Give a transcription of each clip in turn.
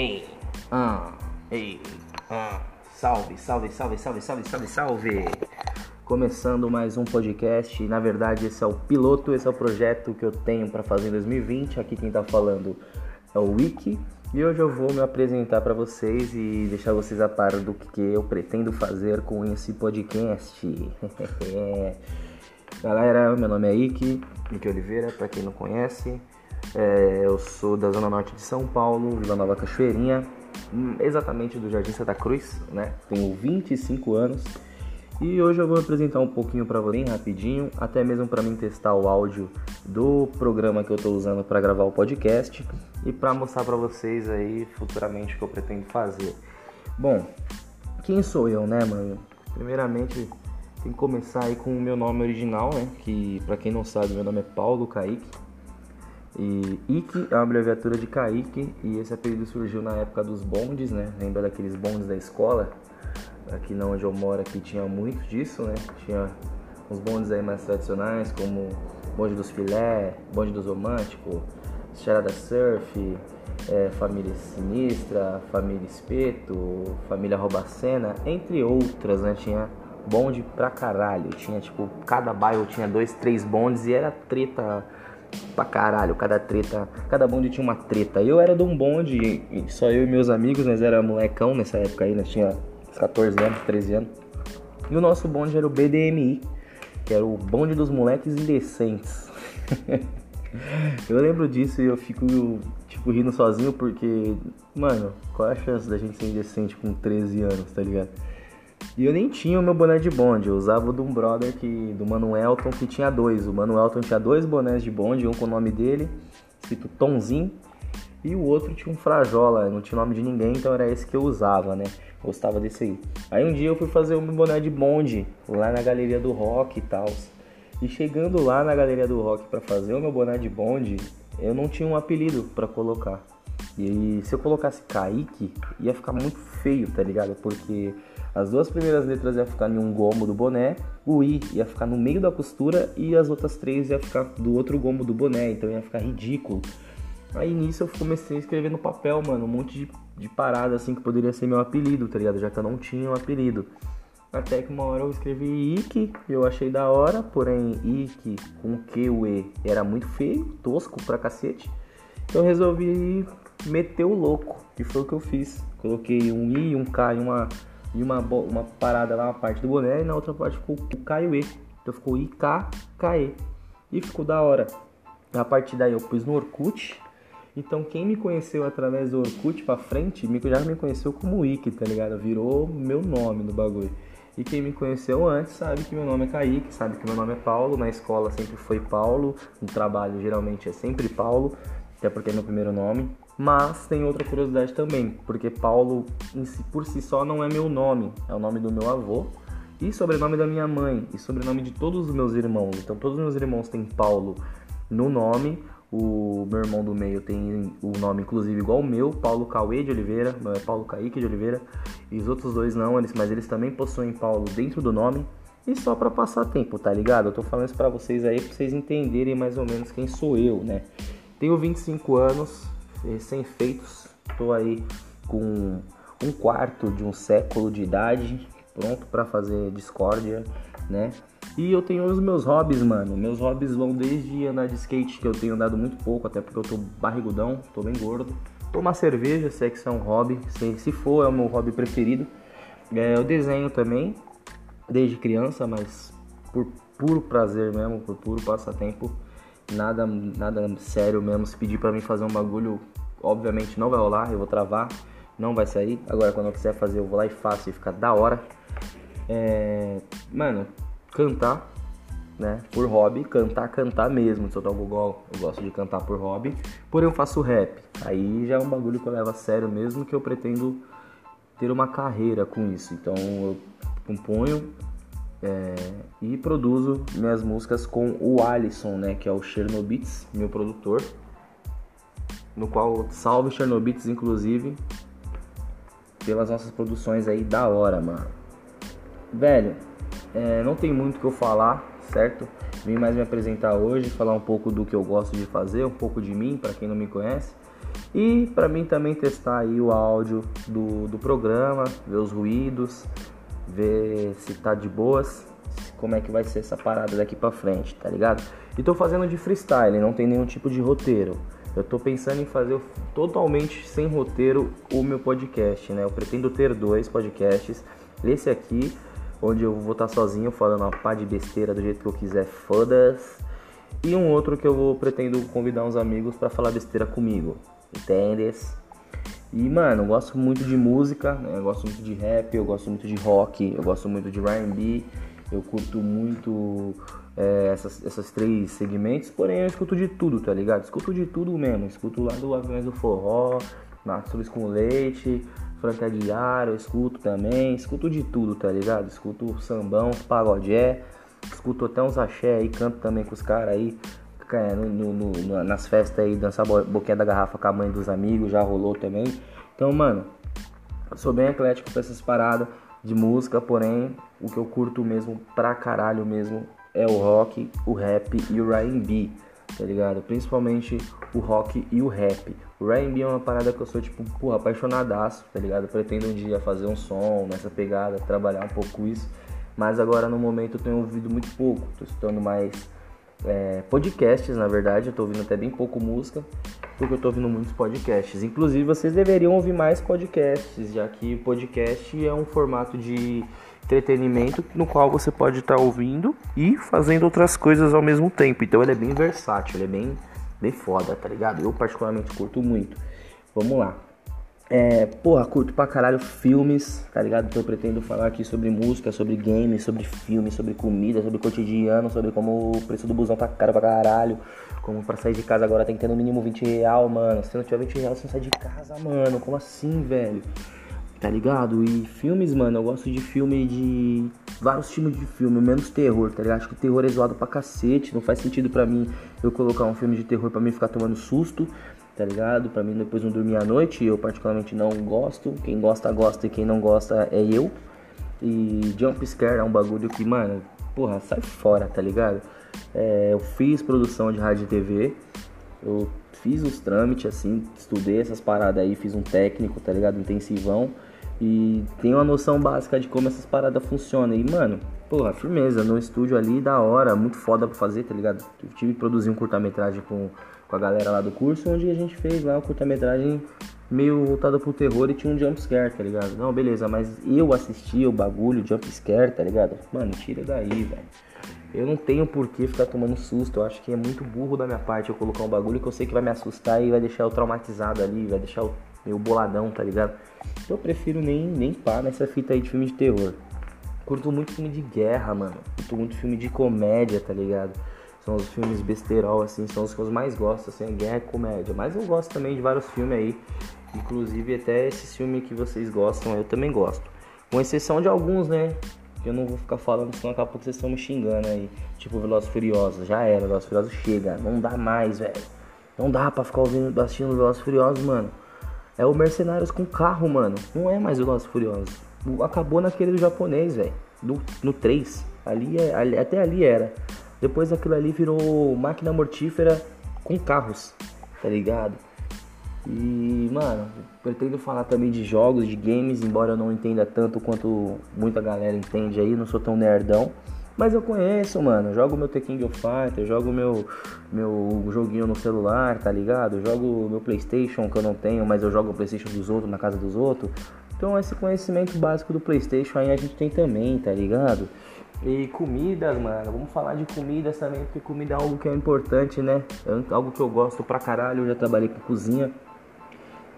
Ei, ah, ei, ah, salve, salve, salve, salve, salve, salve, salve. Começando mais um podcast. Na verdade, esse é o piloto, esse é o projeto que eu tenho para fazer em 2020. Aqui quem tá falando é o Wiki. E hoje eu vou me apresentar para vocês e deixar vocês a par do que eu pretendo fazer com esse podcast. Galera, meu nome é Ike, Ike Oliveira, para quem não conhece. É, eu sou da Zona Norte de São Paulo, Vila Nova Cachoeirinha, hum, exatamente do Jardim Santa Cruz, né? Tenho 25 anos e hoje eu vou apresentar um pouquinho para você, rapidinho, até mesmo para mim testar o áudio do programa que eu estou usando para gravar o podcast e para mostrar para vocês aí futuramente o que eu pretendo fazer. Bom, quem sou eu, né, mano? Primeiramente, tem que começar aí com o meu nome original, né? Que para quem não sabe, meu nome é Paulo Kaique. E Ike é uma abreviatura de Kaique e esse apelido surgiu na época dos bondes, né? Lembra daqueles bondes da escola? Aqui na onde eu moro aqui tinha muito disso, né? Tinha uns bondes aí mais tradicionais, como bonde dos filé, bonde dos românticos, charada surf, é, família sinistra, família espeto, família roubacena, entre outras, né? Tinha bonde pra caralho. Tinha tipo, cada bairro tinha dois, três bondes e era treta pra caralho, cada treta, cada bonde tinha uma treta. Eu era de um bonde, só eu e meus amigos, nós era molecão nessa época aí, nós tinha 14 anos, 13 anos. E o nosso bonde era o BDMI, que era o bonde dos moleques indecentes. eu lembro disso e eu fico, tipo, rindo sozinho porque, mano, qual é a chance da gente ser indecente com 13 anos, tá ligado? E eu nem tinha o meu boné de bonde, eu usava o de um brother que, do Manuelton que tinha dois. O Manuelton tinha dois bonés de bonde, um com o nome dele, escrito Tomzinho, e o outro tinha um Frajola, não tinha nome de ninguém, então era esse que eu usava, né? Gostava desse aí. Aí um dia eu fui fazer o meu boné de bonde lá na galeria do rock e tal. E chegando lá na galeria do rock para fazer o meu boné de bonde, eu não tinha um apelido para colocar. E se eu colocasse Kaique, ia ficar muito feio, tá ligado? Porque as duas primeiras letras iam ficar em um gomo do boné, o I ia ficar no meio da costura e as outras três ia ficar do outro gomo do boné, então ia ficar ridículo. Aí nisso eu comecei a escrever no papel, mano, um monte de, de parada assim que poderia ser meu apelido, tá ligado? Já que eu não tinha um apelido. Até que uma hora eu escrevi Ike, eu achei da hora, porém Ike com Q o E era muito feio, tosco pra cacete. Eu resolvi meter o louco, que foi o que eu fiz. Coloquei um I, um K e uma e uma, uma parada lá, uma parte do boné, e na outra parte ficou o K e o E. Então ficou I, K, K, E. Ficou da hora. A partir daí eu pus no Orkut. Então quem me conheceu através do Orkut pra frente, já me conheceu como Wiki, tá ligado? Virou meu nome no bagulho. E quem me conheceu antes sabe que meu nome é Kaique, sabe que meu nome é Paulo. Na escola sempre foi Paulo, no trabalho geralmente é sempre Paulo, até porque é meu primeiro nome. Mas tem outra curiosidade também, porque Paulo si, por si só não é meu nome, é o nome do meu avô e sobrenome da minha mãe e sobrenome de todos os meus irmãos. Então todos os meus irmãos têm Paulo no nome. O meu irmão do meio tem o nome inclusive igual o meu, Paulo Cauê de Oliveira, meu é Paulo Kaique de Oliveira. E os outros dois não, eles, mas eles também possuem Paulo dentro do nome. E só para passar tempo, tá ligado? Eu tô falando isso pra vocês aí pra vocês entenderem mais ou menos quem sou eu, né? Tenho 25 anos, recém-feitos. Estou aí com um quarto de um século de idade, pronto para fazer discórdia, né? E eu tenho os meus hobbies, mano. Meus hobbies vão desde andar de skate, que eu tenho andado muito pouco, até porque eu tô barrigudão, tô bem gordo. Tomar cerveja, se é que isso é um hobby, se, se for, é o meu hobby preferido. É, eu desenho também, desde criança, mas por puro prazer mesmo, por puro passatempo nada, nada sério mesmo. Se pedir para mim fazer um bagulho, obviamente não vai rolar, eu vou travar, não vai sair. Agora, quando eu quiser fazer, eu vou lá e faço e fica da hora. É, mano, cantar, né? Por hobby, cantar, cantar mesmo. Se eu toco igual, eu gosto de cantar por hobby. Porém, eu faço rap. Aí já é um bagulho que eu levo a sério mesmo, que eu pretendo ter uma carreira com isso. Então, eu componho é, e produzo minhas músicas com o Alisson, né, que é o Chernobits, meu produtor, no qual salve Chernobits, inclusive, pelas nossas produções aí da hora, mano. Velho, é, não tem muito o que eu falar, certo? Vim mais me apresentar hoje, falar um pouco do que eu gosto de fazer, um pouco de mim, para quem não me conhece. E para mim também testar aí o áudio do, do programa, ver os ruídos, ver se tá de boas, como é que vai ser essa parada daqui pra frente, tá ligado? E tô fazendo de freestyle, não tem nenhum tipo de roteiro. Eu tô pensando em fazer totalmente sem roteiro o meu podcast, né? Eu pretendo ter dois podcasts. Esse aqui, onde eu vou estar sozinho falando uma pá de besteira do jeito que eu quiser, foda-se. E um outro que eu vou pretendo convidar uns amigos para falar besteira comigo. Entendes? E, mano, eu gosto muito de música, né? eu gosto muito de rap, eu gosto muito de rock, eu gosto muito de R&B, eu curto muito é, essas, esses três segmentos, porém eu escuto de tudo, tá ligado? Escuto de tudo mesmo, escuto lá do Aviões do Forró, Mastruz com Leite, Franca Diário, eu escuto também, escuto de tudo, tá ligado? Escuto sambão, pagodé, escuto até uns axé aí, canto também com os caras aí, é, no, no, no, nas festas aí, dançar boquinha da garrafa com a mãe dos amigos, já rolou também. Então, mano, eu sou bem eclético pra essas paradas de música, porém, o que eu curto mesmo pra caralho mesmo é o rock, o rap e o R&B, tá ligado? Principalmente o rock e o rap. O R&B é uma parada que eu sou, tipo, porra, apaixonadaço, tá ligado? pretendo um dia fazer um som nessa pegada, trabalhar um pouco isso. Mas agora, no momento, eu tenho ouvido muito pouco. Tô escutando mais é, podcasts, na verdade. Eu tô ouvindo até bem pouco música, porque eu tô ouvindo muitos podcasts. Inclusive, vocês deveriam ouvir mais podcasts, já que podcast é um formato de entretenimento no qual você pode estar tá ouvindo e fazendo outras coisas ao mesmo tempo. Então, ele é bem versátil, ele é bem, bem foda, tá ligado? Eu, particularmente, curto muito. Vamos lá. É, porra, curto pra caralho filmes, tá ligado? Então eu pretendo falar aqui sobre música, sobre games, sobre filmes, sobre comida, sobre cotidiano, sobre como o preço do busão tá caro pra caralho. Como pra sair de casa agora tem que ter no mínimo 20 real, mano. Se não tiver 20 real, você não sai de casa, mano. Como assim, velho? Tá ligado? E filmes, mano, eu gosto de filme de. Vários tipos de filme, menos terror, tá ligado? Acho que terror é zoado pra cacete. Não faz sentido pra mim eu colocar um filme de terror pra mim ficar tomando susto tá ligado? Pra mim depois não dormir à noite, eu particularmente não gosto. Quem gosta, gosta e quem não gosta é eu. E jump scare é um bagulho que, mano, porra, sai fora, tá ligado? É, eu fiz produção de rádio e TV, eu fiz os trâmites, assim, estudei essas paradas aí, fiz um técnico, tá ligado? Intensivão. E tenho uma noção básica de como essas paradas funcionam. E, mano, porra, firmeza, no estúdio ali, da hora, muito foda pra fazer, tá ligado? Eu tive que produzir um curta-metragem com com a galera lá do curso, onde a gente fez lá uma curta-metragem meio voltada pro terror e tinha um jumpscare, tá ligado? Não, beleza, mas eu assisti o bagulho, jumpscare, tá ligado? Mano, tira daí, velho. Eu não tenho por que ficar tomando susto. Eu acho que é muito burro da minha parte eu colocar um bagulho que eu sei que vai me assustar e vai deixar eu traumatizado ali, vai deixar eu meio boladão, tá ligado? Eu prefiro nem, nem pá nessa fita aí de filme de terror. Curto muito filme de guerra, mano. Curto muito filme de comédia, tá ligado? São os filmes besterol, assim, são os que eu mais gosto, assim, é guerra e comédia. Mas eu gosto também de vários filmes aí. Inclusive até esse filme que vocês gostam, eu também gosto. Com exceção de alguns, né? Que eu não vou ficar falando, senão daqui a pouco vocês estão me xingando aí. Tipo Velozes Furiosos. Já era, Velozes Furiosos chega. Não dá mais, velho. Não dá pra ficar ouvindo, assistindo Velozes Furiosos, mano. É o Mercenários com carro, mano. Não é mais Velozes Furiosos. Acabou naquele do japonês, velho. No 3. Ali, é, ali, até ali era. Depois aquilo ali virou máquina mortífera com carros, tá ligado? E, mano, pretendo falar também de jogos, de games, embora eu não entenda tanto quanto muita galera entende aí, não sou tão nerdão. Mas eu conheço, mano. Jogo meu The King of Fighters, jogo meu, meu joguinho no celular, tá ligado? Jogo meu Playstation, que eu não tenho, mas eu jogo o Playstation dos outros, na casa dos outros. Então esse conhecimento básico do Playstation aí a gente tem também, tá ligado? E comidas, mano, vamos falar de comidas também, porque comida é algo que é importante, né? É algo que eu gosto pra caralho, eu já trabalhei com cozinha.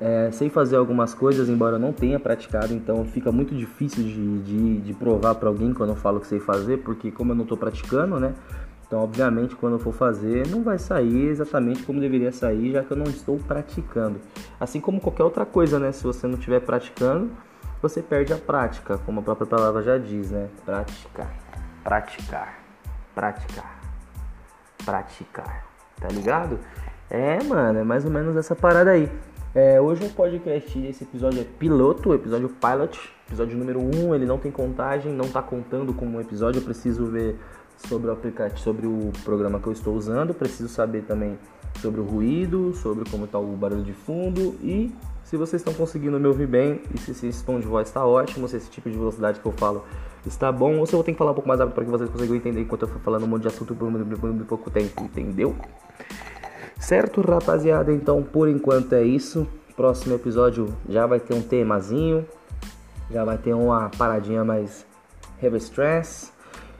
É, sei fazer algumas coisas, embora eu não tenha praticado, então fica muito difícil de, de, de provar para alguém quando eu falo que sei fazer, porque como eu não tô praticando, né? Então, obviamente, quando eu for fazer, não vai sair exatamente como deveria sair, já que eu não estou praticando. Assim como qualquer outra coisa, né? Se você não estiver praticando, você perde a prática, como a própria palavra já diz, né? Praticar praticar, praticar, praticar, tá ligado? É, mano, é mais ou menos essa parada aí. É, hoje o podcast, esse episódio é piloto, episódio pilot, episódio número 1, um, ele não tem contagem, não tá contando como um episódio, eu preciso ver sobre o aplicativo, sobre o programa que eu estou usando, preciso saber também sobre o ruído, sobre como está o barulho de fundo e se vocês estão conseguindo me ouvir bem e se esse tom de voz está ótimo, se esse tipo de velocidade que eu falo está bom, ou se eu vou ter que falar um pouco mais rápido para que vocês consigam entender enquanto eu for falando um monte de assunto por um pouco tempo, entendeu? Certo, rapaziada? Então, por enquanto é isso. Próximo episódio já vai ter um temazinho, já vai ter uma paradinha mais heavy stress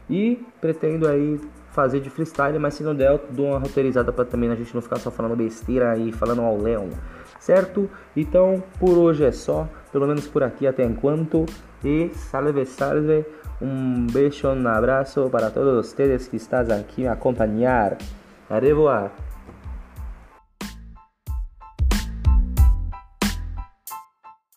e pretendo aí fazer de freestyle, mas se não der, eu dou uma roteirizada para também a gente não ficar só falando besteira e falando ao leão, certo? Então, por hoje é só, pelo menos por aqui até enquanto. E salve, salve. Um beijo, um abraço para todos vocês que estão aqui a acompanhar. A revoar.